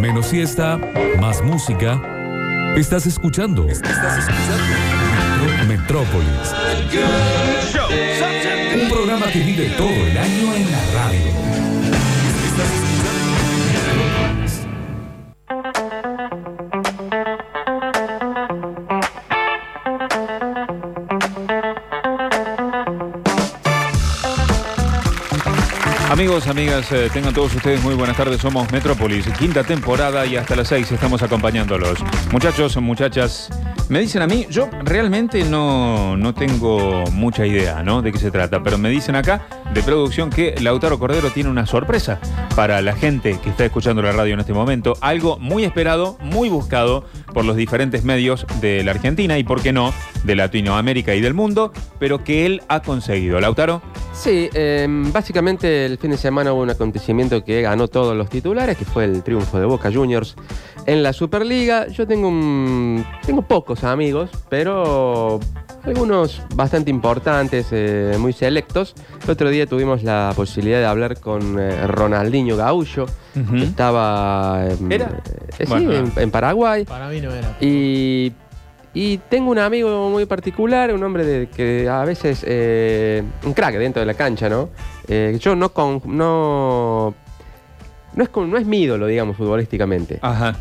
Menos siesta, más música. Estás escuchando. Estás escuchando. Metrópolis. Un programa que vive todo el año en la radio. Amigos, amigas, eh, tengan todos ustedes muy buenas tardes. Somos Metrópolis, quinta temporada y hasta las seis estamos acompañándolos. Muchachos, muchachas, me dicen a mí, yo realmente no, no tengo mucha idea ¿no? de qué se trata, pero me dicen acá de producción que Lautaro Cordero tiene una sorpresa para la gente que está escuchando la radio en este momento. Algo muy esperado, muy buscado por los diferentes medios de la Argentina y, por qué no, de Latinoamérica y del mundo, pero que él ha conseguido. Lautaro. Sí, eh, básicamente el fin de semana hubo un acontecimiento que ganó todos los titulares, que fue el triunfo de Boca Juniors en la Superliga. Yo tengo, un, tengo pocos amigos, pero algunos bastante importantes, eh, muy selectos. El otro día tuvimos la posibilidad de hablar con eh, Ronaldinho Gaullo, que estaba en, ¿Era? eh, sí, en- en Paraguay. Para mí no era. Y, y tengo un amigo muy particular, un hombre de, que a veces, eh, un crack dentro de la cancha, ¿no? Eh, yo no, con, no, no, es con- no es mi ídolo, digamos, futbolísticamente. Ajá.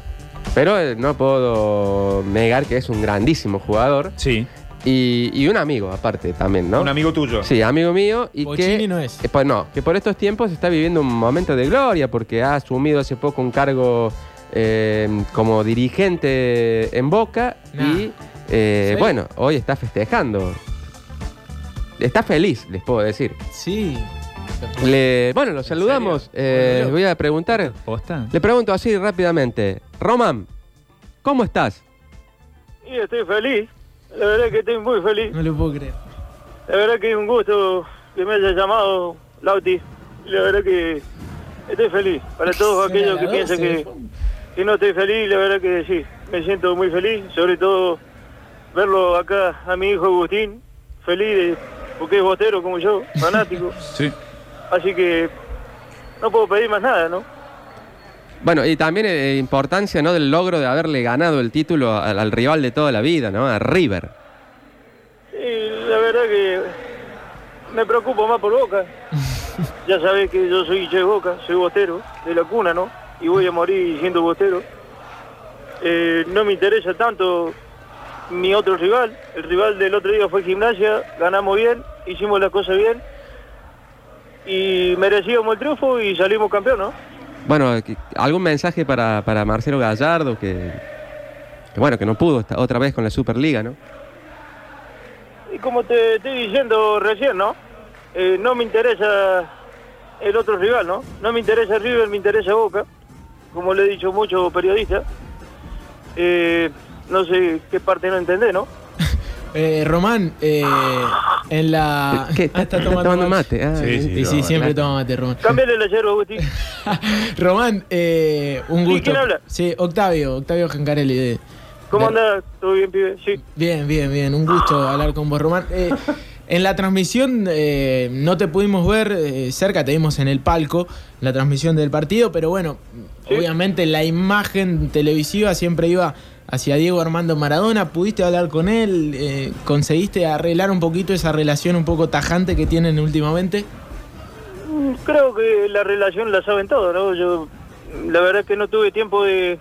Pero no puedo negar que es un grandísimo jugador Sí. Y, y un amigo aparte también, ¿no? Un amigo tuyo. Sí, amigo mío y Bochini que... no es. eh, pues no, que por estos tiempos está viviendo un momento de gloria porque ha asumido hace poco un cargo eh, como dirigente en Boca Nah. y eh, bueno, hoy está festejando. Está feliz, les puedo decir. Sí. Le, bueno, lo saludamos. Eh, Bueno, voy a preguntar. ¿Posta? Le pregunto así rápidamente. Roman, ¿cómo estás? Y estoy feliz, la verdad que estoy muy feliz. No lo puedo creer. La verdad que es un gusto que me haya llamado Lauti. La verdad que estoy feliz. Para todos aquellos que piensan que, que no estoy feliz, la verdad que sí, me siento muy feliz. Sobre todo verlo acá a mi hijo Agustín, feliz de- porque es botero como yo, fanático. Sí. Así que no puedo pedir más nada, ¿no? Bueno, y también eh, importancia ¿no? del logro de haberle ganado el título al, al rival de toda la vida, ¿no? A River. Y la verdad que me preocupo más por Boca. ya sabés que yo soy de Boca, soy bostero, de la cuna, ¿no? Y voy a morir siendo bostero. Eh, no me interesa tanto mi otro rival. El rival del otro día fue Gimnasia, ganamos bien, hicimos las cosas bien. Y merecíamos el triunfo y salimos campeón, ¿no? Bueno, ¿algún mensaje para, para Marcelo Gallardo que, bueno, que no pudo esta- otra vez con la Superliga, ¿no? Y como te estoy diciendo recién, ¿no? Eh, no me interesa el otro rival, ¿no? No me interesa River, me interesa Boca, como le he dicho muchos periodistas. Eh, no sé qué parte no entendés, ¿no? Eh, Román, eh, en la. ¿Qué? Ah, ¿Está, está está tomando tomando mate. mate? Ah, Sí, sí, Sí, sí, no, siempre claro. toma mate, Román. Cámbiale la yerba, Agustín. Román, eh, un gusto. ¿quién habla? Sí, Octavio, Octavio Gencarelli. de- ¿Cómo de- andás? ¿Todo bien, pibe? Sí. Bien, bien, bien. Un gusto hablar con vos, Román. Eh, en la transmisión eh, no te pudimos ver eh, cerca, te vimos en el palco, la transmisión del partido, pero bueno, Sí. obviamente la imagen televisiva siempre iba hacia Diego Armando Maradona. ¿Pudiste hablar con él? Eh, ¿Conseguiste arreglar un poquito esa relación un poco tajante que tienen últimamente? Mm, Creo que la relación la saben todos, ¿no? Yo, la verdad que no tuve tiempo de,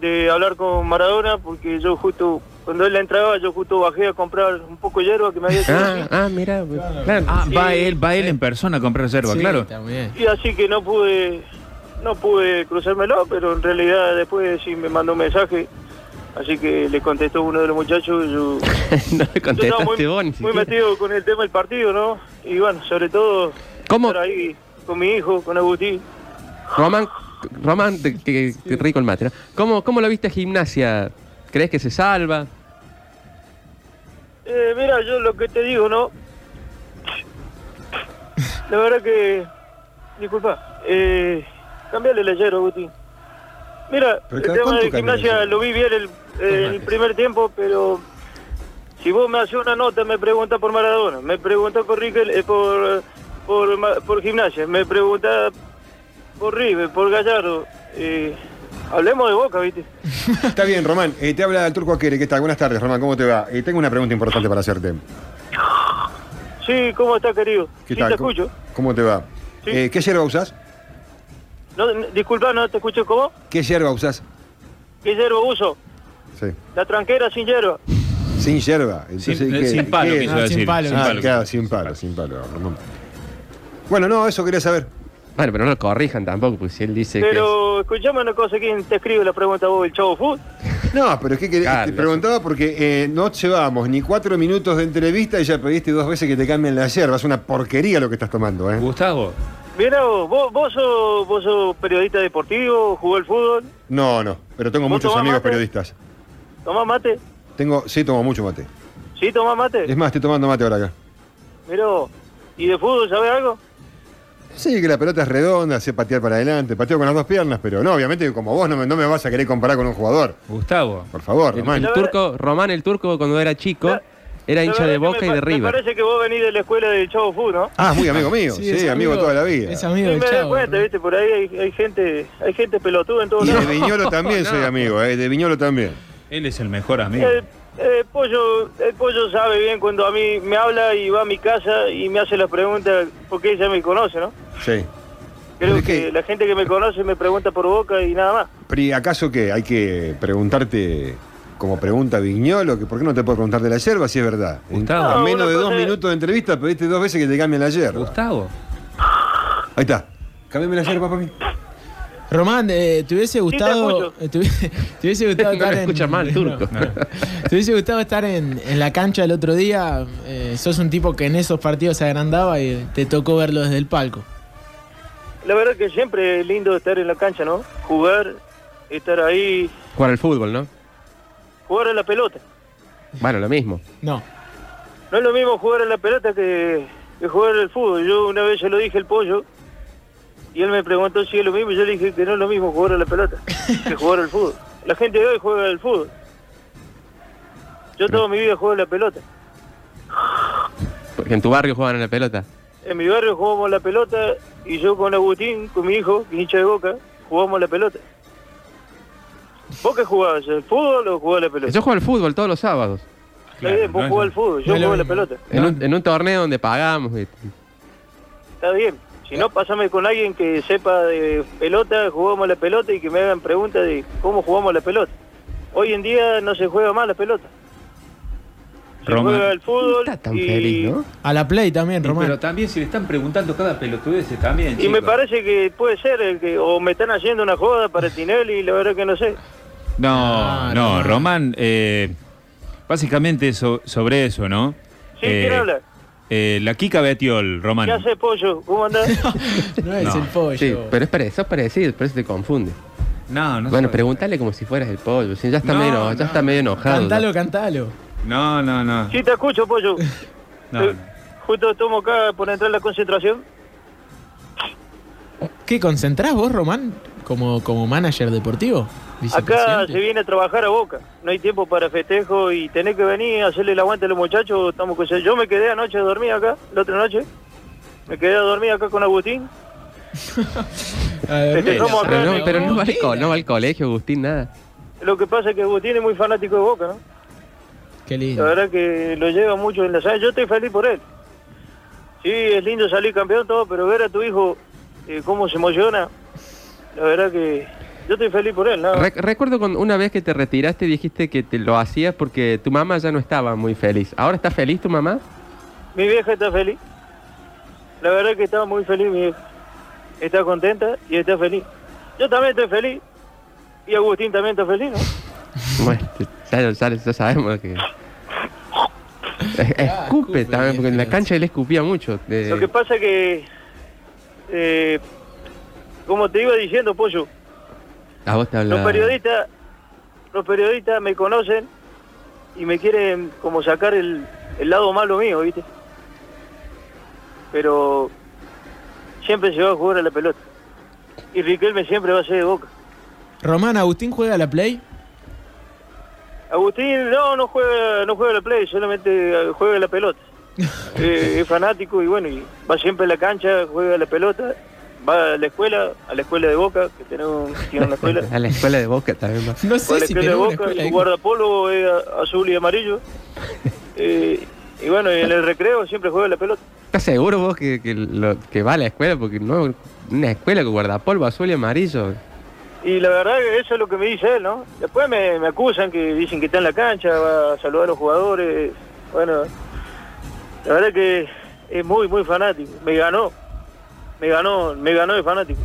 de hablar con Maradona porque yo justo, cuando él entraba, yo justo bajé a comprar un poco de hierba que me había Ah, ah, mira, claro. Ah, va Sí. él, va él en persona a comprar reserva, Sí, claro. También. Y así que no pude no pude cruzármelo, pero en realidad después sí me mandó un mensaje. Así que le contestó uno de los muchachos. Yo, no le contestaste muy, vos ni muy metido con el tema del partido, ¿no? Y bueno, sobre todo ¿Cómo? estar ahí con mi hijo, con Agustín. Román, Román, te- que, que rico el mate, ¿no? ¿Cómo, ¿Cómo lo viste a gimnasia? ¿Crees que se salva? Eh, mira, yo lo que te digo, ¿no? La verdad que... Disculpa. Eh, cambiale el ayer, Agustín. Mira, el tema de gimnasia lo vi bien el, eh, el primer tiempo, pero... Si vos me haces una nota, me preguntas por Maradona, me preguntas por Riquel, eh, por, por, por gimnasia, me preguntas por River, por Gallardo. eh, hablemos de Boca, ¿viste? Está bien, Román. Eh, te habla el turco Aquere. ¿Qué tal? Buenas tardes, Román. ¿Cómo te va? Tengo una pregunta importante para hacerte. Sí, ¿cómo está, querido? ¿Qué sí, tal? te ¿Cómo- escucho. ¿Cómo te va? Sí. ¿Qué yerba usás? No, disculpa, no te escucho, ¿cómo? ¿Qué yerba usás? ¿Qué hierba uso? Sí. La tranquera sin hierba. Sin. Sin, Entonces, eh, ¿qué- sin palo, qué- quiso Ah, sin palo. sin Ah, palo. claro, sin palo, sin palo. Bueno, no, eso quería saber. Bueno, pero no lo corrijan tampoco, porque si él dice Pero escuchame una cosa, ¿quién te escribe la pregunta vos, el Chavo Food? No, pero es que, te preguntaba porque eh, no llevamos ni cuatro minutos de entrevista y ya pediste dos veces que te cambien la yerba. Es una porquería lo que estás tomando, ¿eh? Gustavo, Mira vos, vos, vos, sos, vos sos periodista deportivo, jugó el fútbol, No, no, pero tengo ¿Vos muchos amigos mate? periodistas. tomás mate. Tengo, sí, tomo mucho mate. ¿Sí tomás mate? Es más, estoy tomando mate ahora acá. Mira vos. ¿Y de fútbol sabés algo? Sí, que la pelota es redonda, sé patear para adelante, pateo con las dos piernas, pero no, obviamente como vos no me, no me vas a querer comparar con un jugador. Gustavo. Por favor, el, Román. el turco, Román el turco cuando era chico, La- era hincha de Boca me y de pa- Me River. parece que vos venís de la escuela del Chavo Food, ¿no? Ah, muy amigo mío, sí, es amigo, toda la vida. Es Sí, amigo me del doy chavo. cuenta, ¿no? ¿viste? Por ahí hay, hay gente hay gente pelotuda en todos Y de. Viñolo también soy amigo, eh, de Viñolo también. Él es el mejor amigo. El, el pollo, el pollo sabe bien cuando a mí me habla y va a mi casa y me hace las preguntas porque ella me conoce, ¿no? Sí. Creo que, que- la gente que me conoce me pregunta por boca y nada más. Pri, ¿acaso que hay que preguntarte como pregunta Viñolo? Que ¿Por qué no te puedo preguntar de la yerba si es verdad? Gustavo. en menos No, de dos minutos de entrevista pediste dos veces que te cambien la yerba. Gustavo. Ahí está. Cámbiame la yerba para mí. Román, eh, ¿te hubiese gustado, te, hubiese- te hubiese gustado No estar en, escucha mal, turco. ¿Te hubiese gustado estar en, en la cancha el otro día? Eh, sos un tipo que en esos partidos se agrandaba y te tocó verlo desde el palco. La verdad que siempre es lindo estar en la cancha, ¿no? Jugar, estar ahí, Jugar al fútbol, ¿no? jugar a la pelota. Bueno, lo mismo. No. No es lo mismo jugar a la pelota que, que jugar al fútbol. Yo una vez se lo dije al pollo y él me preguntó si es lo mismo y yo le dije que no es lo mismo jugar a la pelota que jugar al fútbol. La gente de hoy juega al fútbol. Yo toda mi vida juego a la pelota. Porque en tu barrio juegan a la pelota. En mi barrio jugamos a la pelota y yo con Agustín, con mi hijo, que hincha de boca, jugamos a la pelota. ¿Vos qué jugabas? ¿El fútbol o jugabas a la pelota? Yo juego al fútbol todos los sábados. Está bien, vos no jugás al fútbol, yo no juego a la pelota. En, un, en un torneo donde pagamos. Está bien. Si no, pásame con alguien que sepa de pelota, jugamos la pelota y que me hagan preguntas de cómo jugamos la pelota. Hoy en día no se juega más la pelota. Se Román. juega el fútbol Está tan y, feliz, ¿no? A la play también, Román. Pero también si le están preguntando cada pelotudez también. y me parece que puede ser el que o me están haciendo una joda para Tinelli y la verdad que no sé. No, Ah, no, Román. Román, eh, básicamente so- sobre eso, ¿no? Sí, Eh, ¿quién habla? Eh, la Kika Betiol, Román. ¿Qué hace pollo? ¿Cómo andás? no es No. el pollo. Sí, pero es parecido, parecido, por eso te confunde. No, no. bueno, soy- pregúntale como si fueras el pollo. si ya está, No, medio, ya no. está medio enojado. Cantalo, cantalo. No, no, no. Sí, te escucho, pollo. no. Eh, Justo tomo acá por entrar a la concentración. ¿Qué concentrás vos, Román? Como, como manager deportivo. Acá se viene a trabajar a Boca. No hay tiempo para festejo y tenés que venir a hacerle el aguante a los muchachos. Estamos con... Yo me quedé anoche a dormir acá, la otra noche. Me quedé a dormir acá con Agustín. Ver, acá. Pero no, Pero no va, al no va al colegio, Agustín, nada. Lo que pasa es que Agustín es muy fanático de Boca, ¿no? Qué La lindo. verdad que lo lleva mucho en la sangre. Yo estoy feliz por él. Sí, es lindo salir campeón todo, pero ver a tu hijo eh, cómo se emociona, la verdad que yo estoy feliz por él, ¿no? Re- recuerdo cuando una vez que te retiraste dijiste que te lo hacías porque tu mamá ya no estaba muy feliz. ¿Ahora está feliz tu mamá? Mi vieja está feliz. La verdad que está muy feliz mi vieja. Está contenta y está feliz. Yo también estoy feliz. Y Agustín también está feliz, ¿no? Bueno, ya, ya- ya sabemos que... Es- Escupe escupe, también, porque en la cancha él escupía mucho. Lo que pasa que, eh, como te iba diciendo, Pollo, a vos te habla... los periodistas, los periodistas me conocen y me quieren como sacar el, el lado malo mío, ¿viste? Pero siempre se va a jugar a la pelota. Y Riquelme siempre va a ser de boca. Román, ¿Agustín juega a la play? Agustín no, no juega, no juega la play, solamente eh, juega la pelota. Eh, es fanático y bueno, y va siempre a la cancha, juega la pelota va a la escuela, a la escuela de Boca, que tenemos tiene una escuela. A la escuela de Boca también va. No Va a sé la si escuela de Boca, escuela su guardapolvo es azul y amarillo. Eh, y bueno, y en el recreo siempre juega la pelota. ¿Estás seguro vos que, que, lo- que va a la escuela? Porque no una escuela con guardapolvo azul y amarillo. Y la verdad que eso es lo que me dice él, ¿no? Después me, me acusan que dicen que está en la cancha, va a saludar a los jugadores. Bueno, la verdad que es muy, muy fanático. Me ganó, me ganó, me ganó de fanático.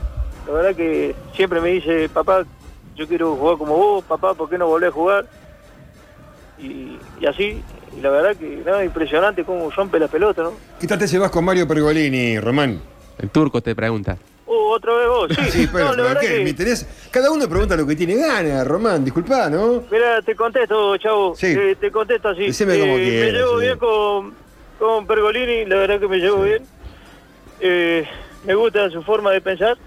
La verdad que siempre me dice, papá, yo quiero jugar como vos, papá, ¿por qué no volvés a jugar? Y, y así, y la verdad que nada, impresionante cómo rompe la pelota, ¿no? ¿Qué tal te llevas con Mario Pergolini, Román? El turco te pregunta. Oh, otra vez vos, sí. Sí, pero, no, la pero ¿qué? que- Me interesa- Cada uno pregunta lo que tiene ganas, Román, disculpá, ¿no? Mira, te contesto, chavo. Sí. Eh, te contesto así. Decime como Eh, Me quieras, llevo sí. bien con, con Pergolini, la verdad que me llevo bien. Eh, me gusta su forma de pensar.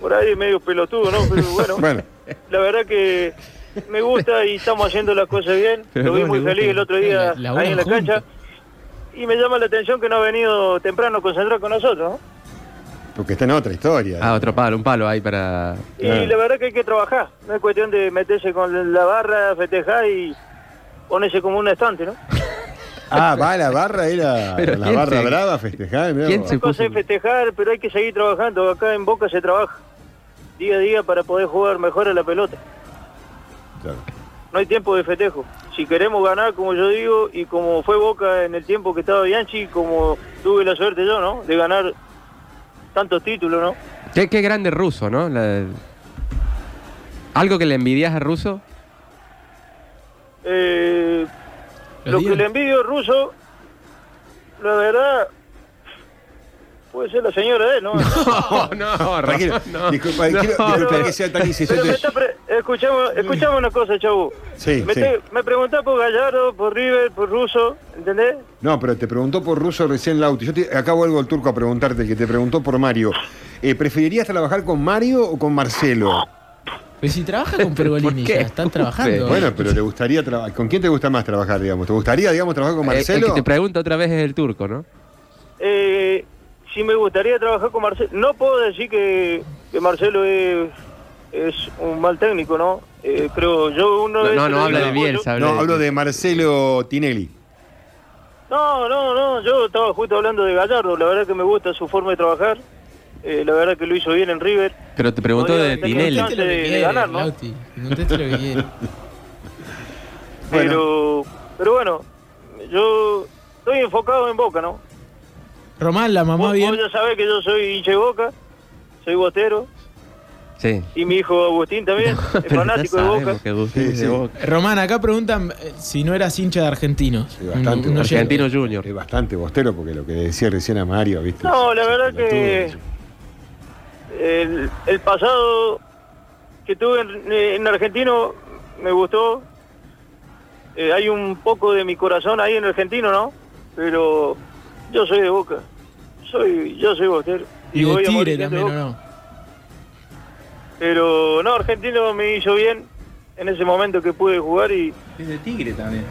Por ahí es medio pelotudo, ¿no? Pero bueno, Bueno, la verdad que me gusta y estamos haciendo las cosas bien. Pero Lo vi ¿cómo muy feliz el otro día La- ahí en la cancha. Y me llama la atención que no ha venido temprano a concentrar con nosotros, ¿no? porque está en otra historia. Ah, otro palo, un palo ahí para. Y Claro. la verdad que hay que trabajar. No es cuestión de meterse con la barra, festejar y ponerse como un estante, ¿no? Ah, va a la barra, era Pero la ¿quién barra se- brava a festejar. quién se- Una cosa es festejar, pero hay que seguir trabajando. Acá en Boca se trabaja día a día para poder jugar mejor a la pelota. Claro. No hay tiempo de festejo. Si queremos ganar, como yo digo, y como fue Boca en el tiempo que estaba Bianchi, como tuve la suerte yo, ¿no? De ganar tantos títulos, ¿no? Qué, qué grande ruso, ¿no? La- ¿Algo que le envidias a ruso? Eh, lo que le envidio al ruso, la verdad, puede ser la señora de él, ¿no? No, no, Tranquilo, no. disculpa, quiero- No, disculpa pero- que sea tan pre- escuchamos, escuchamos una cosa, chavo. Sí, me, sí. te- me preguntás por Gallardo, por River, por Russo, ¿entendés? No, pero te preguntó por Russo recién Lauti. Yo te, acá vuelvo el turco a preguntarte, el que te preguntó por Mario. Eh, ¿Preferirías trabajar con Mario o con Marcelo? Pues si trabaja con Pergolini, están trabajando. Bueno, pero le gustaría trabajar. ¿Con quién te gusta más trabajar, digamos? ¿Te gustaría, digamos, trabajar con Eh, El, Marcelo? que te pregunta otra vez es el turco, ¿no? Eh, si me gustaría trabajar con Marcelo, no puedo decir que, que Marcelo es, es un mal técnico, ¿no? Eh, creo yo uno No, de no, no habla de Bielsa. habla no, de- hablo de Marcelo Tinelli. No, no, no, yo estaba justo hablando de Gallardo, la verdad que me gusta su forma de trabajar, eh, la verdad que lo hizo bien en River. Pero te preguntó de Tinelli. que de ganar, ¿no? Lauti, conteste lo que quiere. Pero, pero bueno, yo estoy enfocado en Boca, ¿no? Román, la mamá Vos, bien. vos ya sabés que yo soy hincha de Boca, soy bostero, Sí. y mi hijo Agustín también, es fanático de Boca. Sí, de. Román, acá preguntan eh, si no eras hincha de argentinos. Sí, bastante, Un- un oyente. Argentino Junior. Es bastante bostero porque lo que decía recién a Mario, ¿viste? No, la verdad que- El, el pasado que tuve en, en argentino me gustó. Eh, hay un poco de mi corazón ahí en argentino, ¿no? Pero yo soy de Boca. Soy, yo soy bostero. Y de voy a Tigre también, ¿o no? Pero no, argentino me hizo bien en ese momento que pude jugar y Es de Tigre también.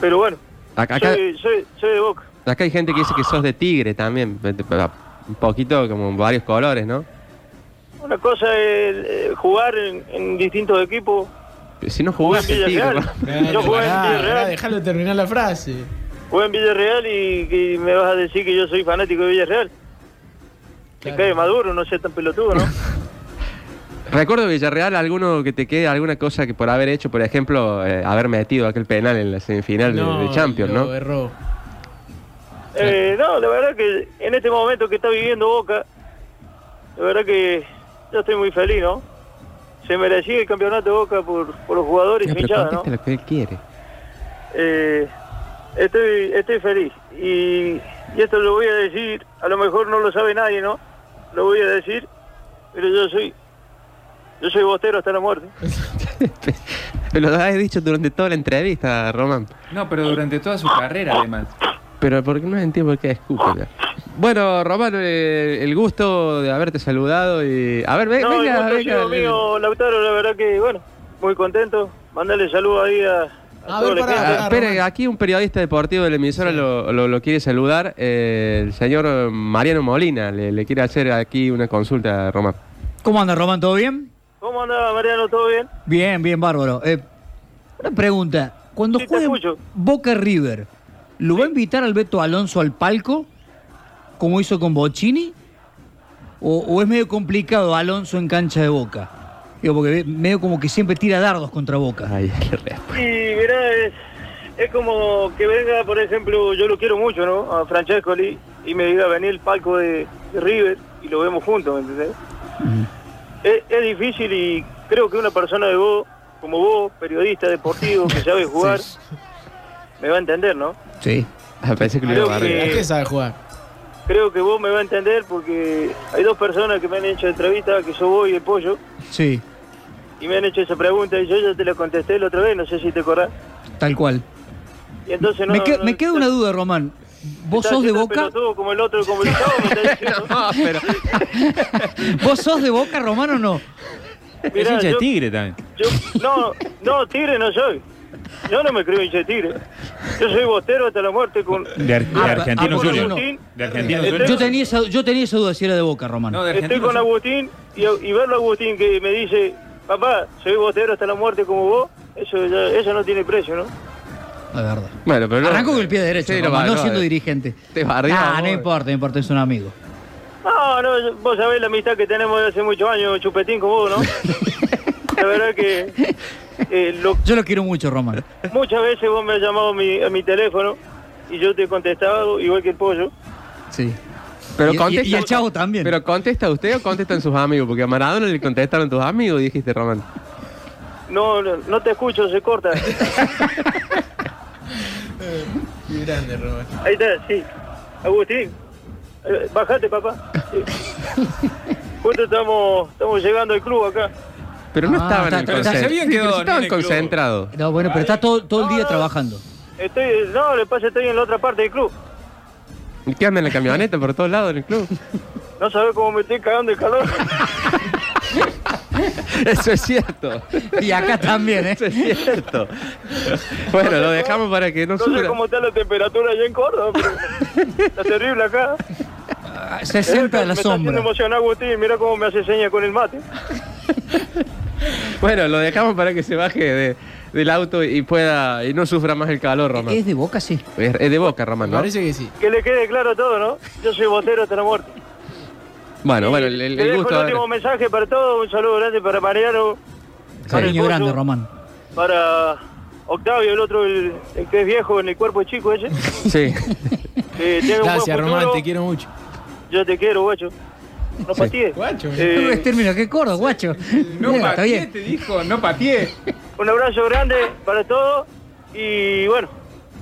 pero bueno, Acá, acá, soy, soy, soy de Boca. acá hay gente que dice que sos de tigre también. Un poquito como varios colores, ¿no? Una cosa es eh, jugar en, en distintos equipos. Si no jugás en. Villarreal. Yo jugué en Villarreal. terminar la frase. Jugué en Villarreal y que me vas a decir que yo soy fanático de Villarreal. Te Claro. cae maduro, no seas tan pelotudo, ¿no? Recuerdo Villarreal, alguno que te quede, alguna cosa que por haber hecho, por ejemplo, eh, haber metido aquel penal en la semifinal de- de, Champions, lo ¿no? erró. Eh, no, la verdad que en este momento que está viviendo Boca, la verdad que yo estoy muy feliz, ¿no? Se merecía el campeonato de Boca por, por los jugadores y pero hinchada, ¿no? lo que él quiere. Eh, estoy, estoy feliz. Y, y esto lo voy a decir, a lo mejor no lo sabe nadie, ¿no? Lo voy a decir, pero yo soy, yo soy bostero hasta la muerte. Lo has dicho durante toda la entrevista, Román. No, pero durante toda su carrera, además. Pero porque no entiendo por qué escupe. Bueno, Román, eh, el gusto de haberte saludado y... A ver, ve- No, el venga, ha venga. mío, Lautaro, la verdad que, bueno, muy contento. Mándale saludos ahí a, A ver, el pará, pará. Ah, espere, Román. aquí un periodista deportivo de la emisora lo, lo- lo quiere saludar. eh, el señor Mariano Molina le, le quiere hacer aquí una consulta a Román. ¿Cómo anda, Román? ¿Todo bien? ¿Cómo anda, Mariano? ¿Todo bien? Bien, bien, bárbaro. Eh, una pregunta. Cuando Sí, juegue. Boca River, ¿lo va a invitar al Beto Alonso al palco, como hizo con Bocini? ¿O, o es medio complicado Alonso en cancha de Boca? Digo, porque medio como que siempre tira dardos contra Boca. Ay, qué respuesta. Y mirá, es, es como que venga, por ejemplo, yo lo quiero mucho, ¿no? A Francesco Lee y me diga venir el palco de, de River y lo vemos juntos, ¿me entendés? es, es difícil y creo que una persona de vos, como vos, periodista deportivo que sabe jugar, me va a entender, ¿no? Sí. Ah, pensé que lo iba a barrer. que- ¿A qué sabe jugar? Creo que vos me va a entender porque hay dos personas que me han hecho entrevista, que sos vos y el pollo, Sí, y me han hecho esa pregunta y yo ya te la contesté la otra vez, no sé si te acordás. tal cual. Y entonces no, me, que- no- me queda una duda, Román. ¿Vos sos de Boca? pelotudo como el otro, como el chavo. No, pero ¿Vos sos de Boca, Román, o no? Es hincha de yo- tigre también. Yo, no, no, tigre no soy. Yo no me creo hincha de tigre. Yo soy bostero hasta la muerte con... De, Ar- de Ah, Argentino Junior. no. De Argentino Junior. Yo tenía esa, yo tenía esa duda si era de Boca, Román. No, de Estoy con. Agustín y, y verlo a Agustín que me dice, papá, soy bostero hasta la muerte como vos, eso, ya- eso no tiene precio, ¿no? La verdad. bueno, pero no- Arrancó con el pie derecho, Sí, no va- siendo dirigente. Te bardeó, Ah, no importa, no importa, es un amigo. No, no, vos sabés la amistad que tenemos de hace muchos años, chupetín con vos, ¿no? La verdad que eh, lo- Yo lo quiero mucho, Román. muchas veces vos me has llamado a mi, a mi teléfono y yo te he contestado igual que el pollo. Sí. Pero Y- y- contesta, y el chavo también. Pero contesta usted o contestan sus amigos, porque a Maradona le contestaron tus amigos, dijiste Román. No, no, no te escucho, se corta. Qué grande, Román. Ahí está, sí. Agustín, eh, bajate, papá. Sí. Justo estamos, estamos llegando al club acá. Pero no Ah, estaban está- en pero el se concent- habían Sí, quedado pero estaban el club. concentrados. No, bueno, pero está todo, todo el No, día no. trabajando. Estoy, no, le pasa, estoy en la otra parte del club. ¿Y qué anda en la camioneta por todos lados en el club? No sabes cómo me estoy cagando de calor. Eso es cierto. Y acá también, ¿eh? Eso es cierto. Bueno, lo dejamos para que no No sé sufra. cómo está la temperatura allá en Córdoba, pero está terrible acá. Ah, 60 de me la está haciendo sombra. emocionar Agustín, mira cómo me hace señas con el mate. Bueno, lo dejamos para que se baje de- del auto y pueda y no sufra más el calor, Román. ¿Es de Boca, sí? Es, es de boca, Román, parece que sí. Que le quede claro todo, ¿no? Yo soy botero hasta la muerte. Bueno, Y bueno, el, el- te dejo gusto. el último mensaje para todos, un saludo grande para Mariano, para el grande, Román. para Octavio, el otro, el, el que es viejo en el cuerpo chico ese. Sí. Gracias, Román, te quiero mucho. Yo te quiero, guacho. No patees. Guacho, Eh, Es término, qué corto, guacho. No Mira, pateé, te dijo, no pateé. un abrazo grande para todos y bueno,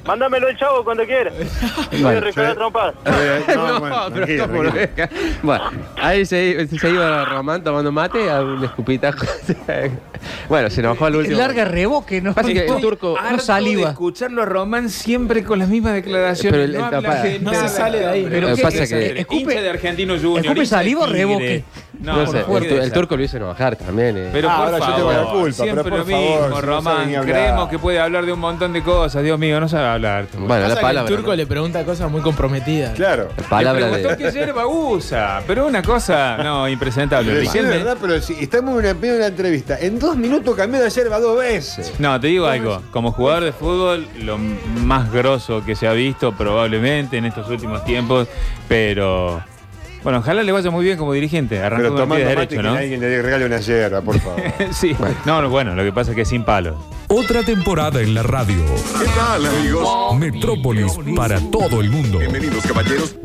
mándamelo el chavo cuando quiera. Voy a recalar trompas. Eh, No, no, bueno, pero ¿cómo? Bueno, ahí se, se iba Román tomando mate a un escupitajo. bueno, se enojó al último. Larga reboque, ¿no? Pasa que el turco- no saliva. escucharlo a Román siempre con las mismas declaraciones. Pero el- no, se sale de ahí. Pero Lo ¿qué que pasa que- escupe- de Argentino Junior. escupe saliva o reboque. No, No sé, el, turco lo hizo enojar también. eh. Pero Ah, por ahora yo favor, tengo la culpa, siempre pero por lo mismo, Román. Creemos que puede hablar de un montón de cosas. Dios mío, no sabe hablar. bueno, la Pasa que palabra. el turco ¿no? le pregunta cosas muy comprometidas. Claro. La palabra Le preguntó de. qué yerba usa, pero una cosa, no, impresentable. Pero sí, es verdad, pero si estamos en una, medio de una entrevista. En dos minutos cambió de yerba dos veces. No, te digo algo. Como jugador de fútbol, lo más grosso que se ha visto probablemente en estos últimos tiempos, pero bueno, ojalá le vaya muy bien como dirigente. Arrancó Pero con el pie tomando mate derecho, que ¿no? alguien le regale una yerba, por favor. sí. No, no, bueno, lo que pasa es que es sin palos. Otra temporada en la radio. ¿Qué tal, amigos? Metrópolis para todo el mundo. Bienvenidos, caballeros.